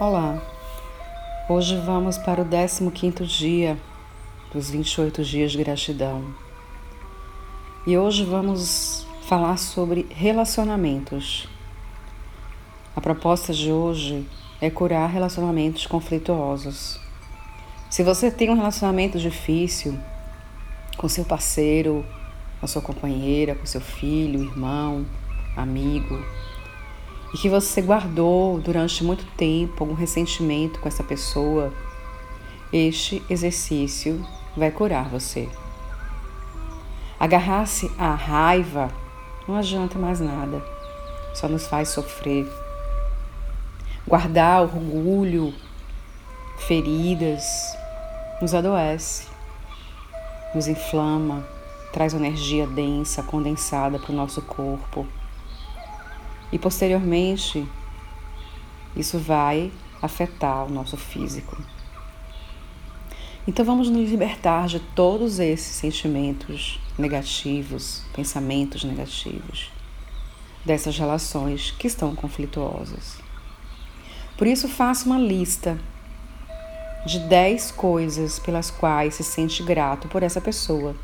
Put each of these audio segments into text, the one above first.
Olá, hoje vamos para o 15 dia dos 28 dias de gratidão e hoje vamos falar sobre relacionamentos. A proposta de hoje é curar relacionamentos conflituosos. Se você tem um relacionamento difícil com seu parceiro, com sua companheira, com seu filho, irmão, amigo, e que você guardou durante muito tempo algum ressentimento com essa pessoa, este exercício vai curar você. Agarrar-se à raiva não adianta mais nada, só nos faz sofrer. Guardar orgulho, feridas, nos adoece, nos inflama, traz energia densa, condensada para o nosso corpo e posteriormente, isso vai afetar o nosso físico. Então vamos nos libertar de todos esses sentimentos negativos, pensamentos negativos, dessas relações que estão conflituosas. Por isso, faça uma lista de 10 coisas pelas quais se sente grato por essa pessoa.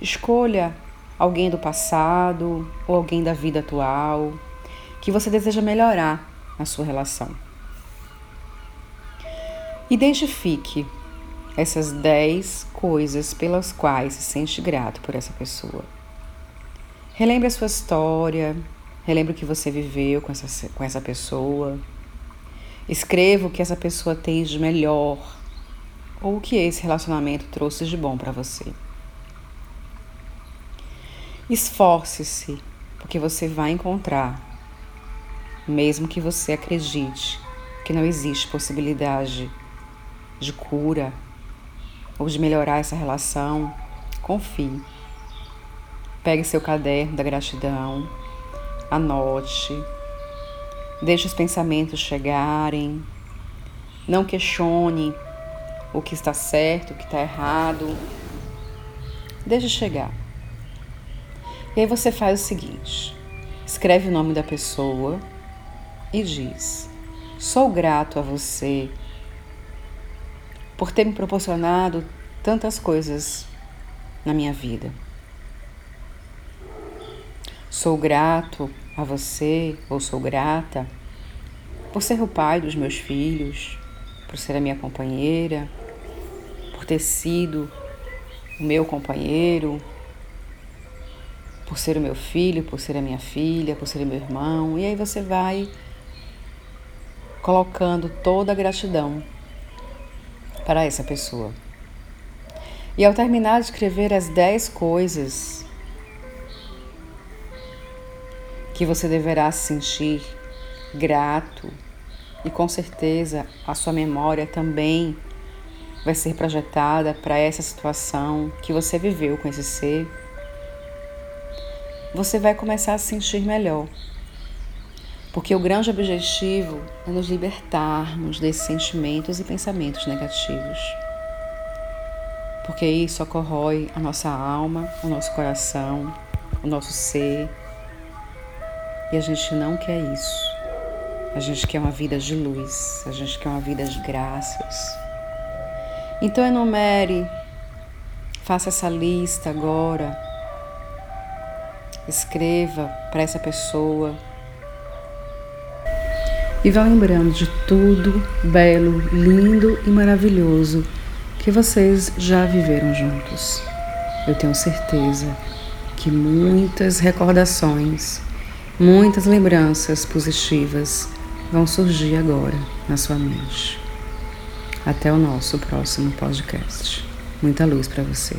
Escolha alguém do passado ou alguém da vida atual que você deseja melhorar na sua relação. Identifique essas 10 coisas pelas quais se sente grato por essa pessoa. Relembre a sua história, relembre o que você viveu com essa, com essa pessoa. Escreva o que essa pessoa tem de melhor ou o que esse relacionamento trouxe de bom para você. Esforce-se, porque você vai encontrar, mesmo que você acredite que não existe possibilidade de cura ou de melhorar essa relação, confie. Pegue seu caderno da gratidão, anote, deixe os pensamentos chegarem, não questione o que está certo, o que está errado. Deixe chegar. E aí você faz o seguinte: escreve o nome da pessoa e diz: Sou grato a você por ter me proporcionado tantas coisas na minha vida. Sou grato a você, ou sou grata, por ser o pai dos meus filhos, por ser a minha companheira, por ter sido o meu companheiro, por ser o meu filho, por ser a minha filha, por ser meu irmão. E aí você vai colocando toda a gratidão para essa pessoa. E ao terminar de escrever as 10 coisas que você deverá se sentir grato, e com certeza a sua memória também vai ser projetada para essa situação que você viveu com esse ser você vai começar a se sentir melhor. Porque o grande objetivo é nos libertarmos desses sentimentos e pensamentos negativos. Porque isso corrói a nossa alma, o nosso coração, o nosso ser. E a gente não quer isso. A gente quer uma vida de luz, a gente quer uma vida de graças. Então enumere, faça essa lista agora escreva para essa pessoa. E vá lembrando de tudo belo, lindo e maravilhoso que vocês já viveram juntos. Eu tenho certeza que muitas recordações, muitas lembranças positivas vão surgir agora na sua mente. Até o nosso próximo podcast. Muita luz para você.